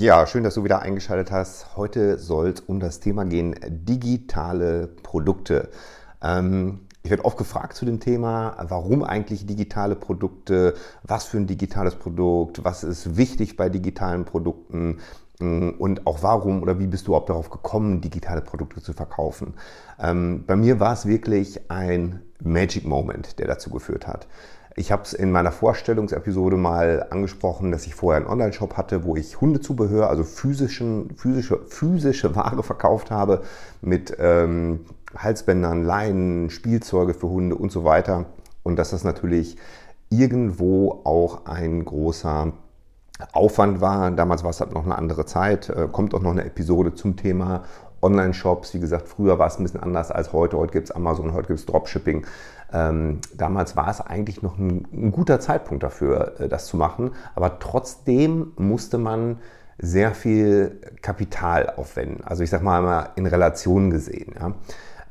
Ja, schön, dass du wieder eingeschaltet hast. Heute soll es um das Thema gehen, digitale Produkte. Ähm, ich werde oft gefragt zu dem Thema, warum eigentlich digitale Produkte, was für ein digitales Produkt, was ist wichtig bei digitalen Produkten mm, und auch warum oder wie bist du überhaupt darauf gekommen, digitale Produkte zu verkaufen. Ähm, bei mir war es wirklich ein Magic Moment, der dazu geführt hat. Ich habe es in meiner Vorstellungsepisode mal angesprochen, dass ich vorher einen Online-Shop hatte, wo ich Hundezubehör, also physischen, physische, physische Ware verkauft habe mit ähm, Halsbändern, Leinen, Spielzeuge für Hunde und so weiter. Und dass das natürlich irgendwo auch ein großer Aufwand war. Damals war es halt noch eine andere Zeit. Äh, kommt auch noch eine Episode zum Thema Online-Shops. Wie gesagt, früher war es ein bisschen anders als heute. Heute gibt es Amazon, heute gibt es Dropshipping. Ähm, damals war es eigentlich noch ein, ein, guter Zeitpunkt dafür, äh, das zu machen. Aber trotzdem musste man sehr viel Kapital aufwenden. Also ich sage mal in Relation gesehen. Ja.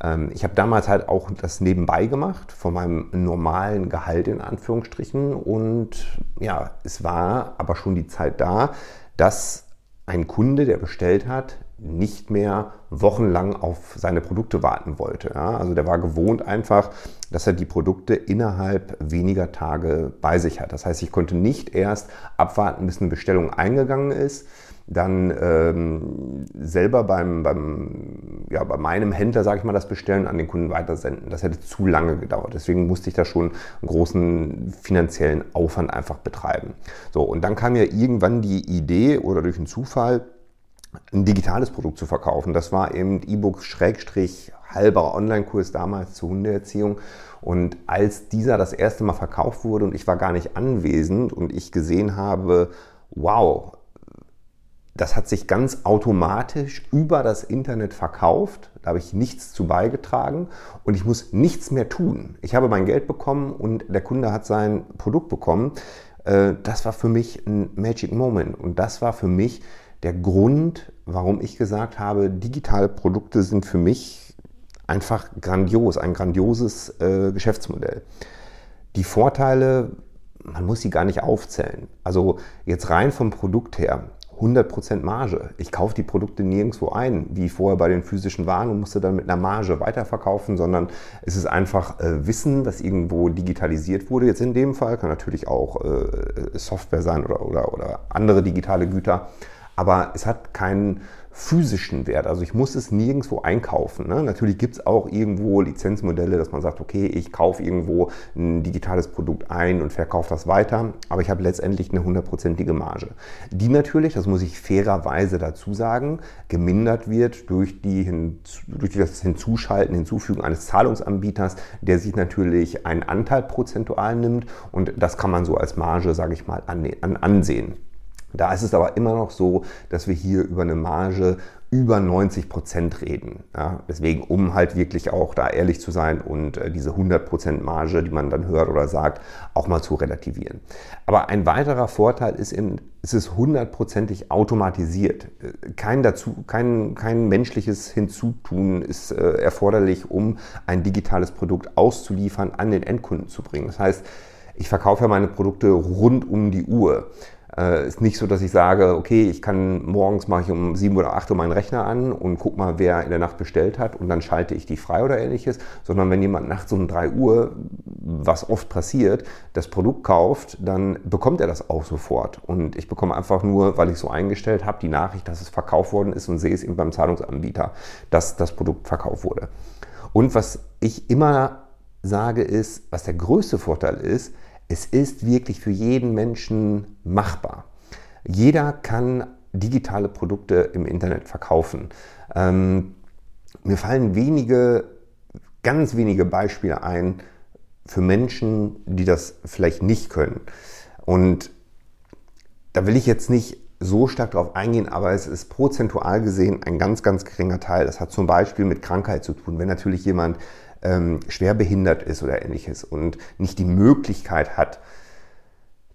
Ähm, ich habe damals halt auch das nebenbei gemacht, von meinem normalen Gehalt in Anführungsstrichen. Und ja, es war aber schon die Zeit da, dass ein Kunde, der bestellt hat, nicht mehr wochenlang auf seine Produkte warten wollte. Ja, also der war gewohnt einfach, dass er die Produkte innerhalb weniger Tage bei sich hat. Das heißt, ich konnte nicht erst abwarten, bis eine Bestellung eingegangen ist, dann ähm, selber beim, beim, ja, bei meinem Händler, sage ich mal, das bestellen, an den Kunden weitersenden. Das hätte zu lange gedauert. Deswegen musste ich da schon einen großen finanziellen Aufwand einfach betreiben. So, und dann kam ja irgendwann die Idee oder durch einen Zufall, ein digitales Produkt zu verkaufen. Das war eben E-Book Schrägstrich halber Online-Kurs damals zur Hundeerziehung. Und als dieser das erste Mal verkauft wurde und ich war gar nicht anwesend und ich gesehen habe, wow, das hat sich ganz automatisch über das Internet verkauft. Da habe ich nichts zu beigetragen und ich muss nichts mehr tun. Ich habe mein Geld bekommen und der Kunde hat sein Produkt bekommen. Äh, das war für mich ein Magic Moment und das war für mich der Grund, warum ich gesagt habe, digitale Produkte sind für mich einfach grandios, ein grandioses äh, Geschäftsmodell. Die Vorteile, man muss sie gar nicht aufzählen. Also jetzt rein vom Produkt her, 100% Marge. Ich kaufe die Produkte nirgendwo ein, wie vorher bei den physischen Waren und musste dann mit einer Marge weiterverkaufen, sondern es ist einfach äh, Wissen, das irgendwo digitalisiert wurde. Jetzt in dem Fall kann natürlich auch äh, Software sein oder, oder, oder andere digitale Güter, aber es hat keinen physischen Wert. Also ich muss es nirgendwo einkaufen. Ne? Natürlich gibt es auch irgendwo Lizenzmodelle, dass man sagt, okay, ich kaufe irgendwo ein digitales Produkt ein und verkaufe das weiter, aber ich habe letztendlich eine hundertprozentige Marge. Die natürlich, das muss ich fairerweise dazu sagen, gemindert wird durch, die, durch das Hinzuschalten, Hinzufügen eines Zahlungsanbieters, der sich natürlich einen Anteil prozentual nimmt und das kann man so als Marge, sage ich mal, ansehen. Da ist es aber immer noch so, dass wir hier über eine Marge über 90 Prozent reden. Ja, deswegen, um halt wirklich auch da ehrlich zu sein und äh, diese 100 Prozent Marge, die man dann hört oder sagt, auch mal zu relativieren. Aber ein weiterer Vorteil ist, in, es ist hundertprozentig automatisiert. Kein, dazu, kein, kein menschliches Hinzutun ist äh, erforderlich, um ein digitales Produkt auszuliefern, an den Endkunden zu bringen. Das heißt, ich verkaufe ja meine Produkte rund um die Uhr. Äh, ist nicht so, dass ich sage, okay, ich kann morgens mache ich um 7 oder 8 Uhr meinen Rechner an und guck mal, wer in der Nacht bestellt hat und dann schalte ich die frei oder ähnliches, sondern wenn jemand nachts um 3 Uhr, was oft passiert, das Produkt kauft, dann bekommt er das auch sofort. Und ich bekomme einfach nur, weil ich so eingestellt habe, die Nachricht, dass es verkauft worden ist und sehe es eben beim Zahlungsanbieter, dass das Produkt verkauft wurde. Und was ich immer sage ist, was der größte Vorteil ist, es ist wirklich für jeden Menschen machbar. Jeder kann digitale Produkte im Internet verkaufen. Ähm, mir fallen wenige, ganz wenige Beispiele ein für Menschen, die das vielleicht nicht können. Und da will ich jetzt nicht so stark darauf eingehen, aber es ist prozentual gesehen ein ganz, ganz geringer Teil. Das hat zum Beispiel mit Krankheit zu tun. Wenn natürlich jemand ähm, schwer behindert ist oder ähnliches und nicht die Möglichkeit hat,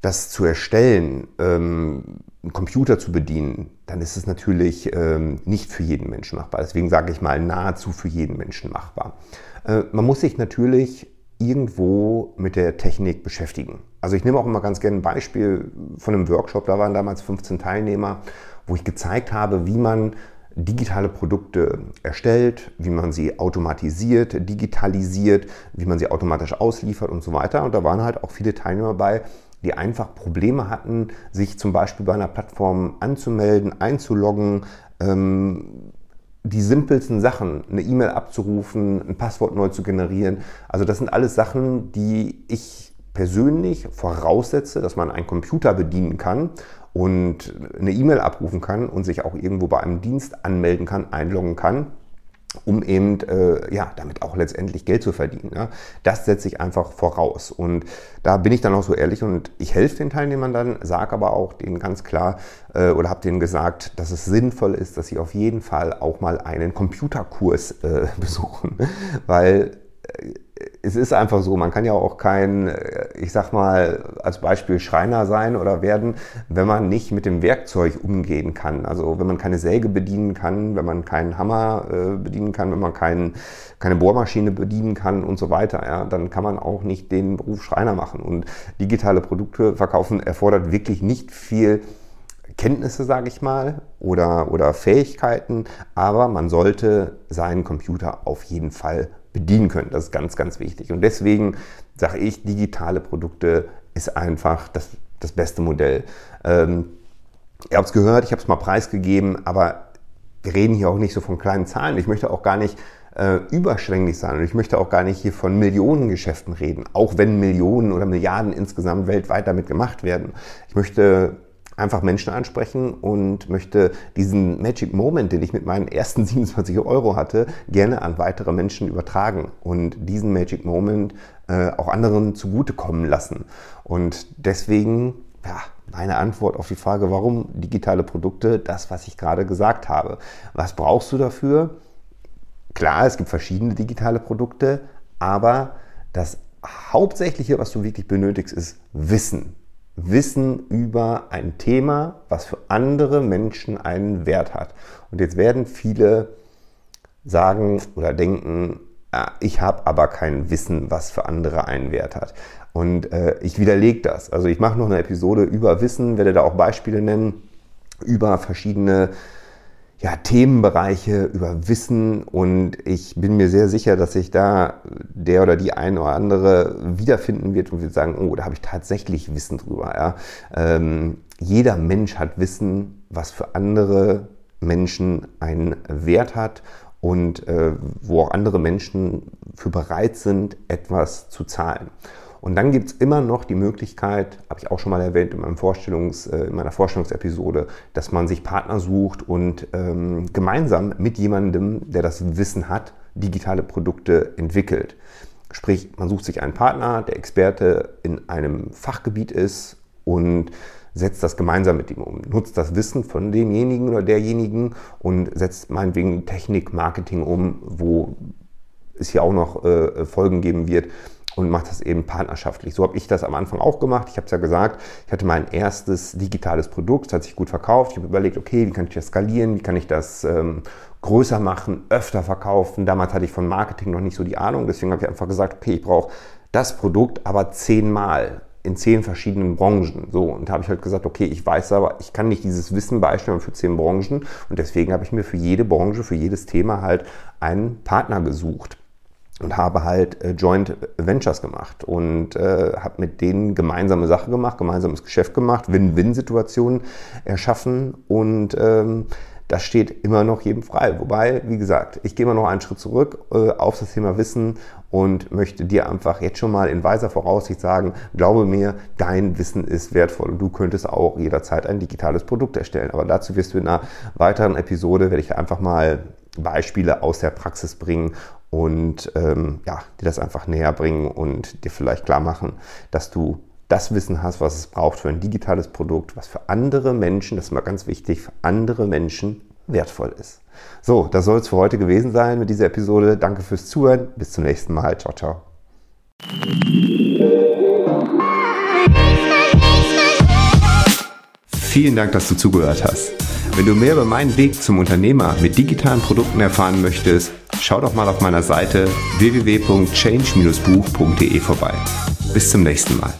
das zu erstellen, ähm, einen Computer zu bedienen, dann ist es natürlich ähm, nicht für jeden Menschen machbar. Deswegen sage ich mal nahezu für jeden Menschen machbar. Äh, man muss sich natürlich irgendwo mit der Technik beschäftigen. Also ich nehme auch immer ganz gerne ein Beispiel von einem Workshop, da waren damals 15 Teilnehmer, wo ich gezeigt habe, wie man digitale Produkte erstellt, wie man sie automatisiert, digitalisiert, wie man sie automatisch ausliefert und so weiter. Und da waren halt auch viele Teilnehmer bei, die einfach Probleme hatten, sich zum Beispiel bei einer Plattform anzumelden, einzuloggen, ähm, die simpelsten Sachen, eine E-Mail abzurufen, ein Passwort neu zu generieren. Also das sind alles Sachen, die ich persönlich voraussetze, dass man einen Computer bedienen kann und eine E-Mail abrufen kann und sich auch irgendwo bei einem Dienst anmelden kann, einloggen kann um eben äh, ja, damit auch letztendlich Geld zu verdienen. Ja. Das setze ich einfach voraus. Und da bin ich dann auch so ehrlich und ich helfe den Teilnehmern dann, sage aber auch denen ganz klar äh, oder habe denen gesagt, dass es sinnvoll ist, dass sie auf jeden Fall auch mal einen Computerkurs äh, besuchen, weil äh, es ist einfach so, man kann ja auch kein, äh, ich sag mal, als Beispiel Schreiner sein oder werden, wenn man nicht mit dem Werkzeug umgehen kann. Also wenn man keine Säge bedienen kann, wenn man keinen Hammer äh, bedienen kann, wenn man kein, keine Bohrmaschine bedienen kann und so weiter, ja, dann kann man auch nicht den Beruf Schreiner machen. Und digitale Produkte verkaufen erfordert wirklich nicht viel Kenntnisse, sage ich mal, oder, oder Fähigkeiten, aber man sollte seinen Computer auf jeden Fall bedienen können. Das ist ganz, ganz wichtig. Und deswegen sage ich, digitale Produkte ist einfach das, das beste Modell. Ähm, ihr habt es gehört, ich habe es mal preisgegeben, aber wir reden hier auch nicht so von kleinen Zahlen. Ich möchte auch gar nicht äh, überschwänglich sein und ich möchte auch gar nicht hier von Millionengeschäften reden, auch wenn Millionen oder Milliarden insgesamt weltweit damit gemacht werden. Ich möchte einfach Menschen ansprechen und möchte diesen Magic Moment, den ich mit meinen ersten 27 Euro hatte, gerne an weitere Menschen übertragen und diesen Magic Moment äh, auch anderen zugutekommen lassen. Und deswegen, ja, meine Antwort auf die Frage, warum digitale Produkte, das, was ich gerade gesagt habe. Was brauchst du dafür? Klar, es gibt verschiedene digitale Produkte, aber das Hauptsächliche, was du wirklich benötigst, ist Wissen. Wissen über ein Thema, was für andere Menschen einen Wert hat. Und jetzt werden viele sagen oder denken, ah, ich habe aber kein Wissen, was für andere einen Wert hat. Und äh, ich widerlege das. Also ich mache noch eine Episode über Wissen, werde da auch Beispiele nennen, über verschiedene ja, Themenbereiche, über Wissen und ich bin mir sehr sicher, dass sich da der oder die eine oder andere wiederfinden wird und wird sagen, oh, da habe ich tatsächlich Wissen drüber. Ja. Ähm, jeder Mensch hat Wissen, was für andere Menschen einen Wert hat und äh, wo auch andere Menschen für bereit sind, etwas zu zahlen. Und dann gibt es immer noch die Möglichkeit, habe ich auch schon mal erwähnt in, meinem Vorstellungs, äh, in meiner Vorstellungsepisode, dass man sich Partner sucht und ähm, gemeinsam mit jemandem, der das Wissen hat, digitale Produkte entwickelt. Sprich, man sucht sich einen Partner, der Experte in einem Fachgebiet ist und setzt das gemeinsam mit ihm um, nutzt das Wissen von demjenigen oder derjenigen und setzt meinetwegen Technik, Marketing um, wo es hier auch noch äh, Folgen geben wird, und macht das eben partnerschaftlich. So habe ich das am Anfang auch gemacht. Ich habe es ja gesagt, ich hatte mein erstes digitales Produkt, das hat sich gut verkauft. Ich habe überlegt, okay, wie kann ich das skalieren, wie kann ich das ähm, größer machen, öfter verkaufen. Damals hatte ich von Marketing noch nicht so die Ahnung, deswegen habe ich einfach gesagt, okay, ich brauche das Produkt aber zehnmal in zehn verschiedenen Branchen. So, und da habe ich halt gesagt, okay, ich weiß aber, ich kann nicht dieses Wissen beisteuern für zehn Branchen und deswegen habe ich mir für jede Branche, für jedes Thema halt einen Partner gesucht und habe halt äh, Joint Ventures gemacht und äh, habe mit denen gemeinsame Sache gemacht, gemeinsames Geschäft gemacht, Win-Win-Situationen erschaffen und ähm, das steht immer noch jedem frei. Wobei, wie gesagt, ich gehe immer noch einen Schritt zurück äh, auf das Thema Wissen und möchte dir einfach jetzt schon mal in weiser Voraussicht sagen, glaube mir, dein Wissen ist wertvoll und du könntest auch jederzeit ein digitales Produkt erstellen. Aber dazu wirst du in einer weiteren Episode, werde ich einfach mal Beispiele aus der Praxis bringen und ähm, ja, dir das einfach näher bringen und dir vielleicht klar machen, dass du das Wissen hast, was es braucht für ein digitales Produkt, was für andere Menschen, das ist mal ganz wichtig, für andere Menschen wertvoll ist. So, das soll es für heute gewesen sein mit dieser Episode. Danke fürs Zuhören. Bis zum nächsten Mal. Ciao, ciao. Vielen Dank, dass du zugehört hast. Wenn du mehr über meinen Weg zum Unternehmer mit digitalen Produkten erfahren möchtest, schau doch mal auf meiner Seite www.change-buch.de vorbei. Bis zum nächsten Mal.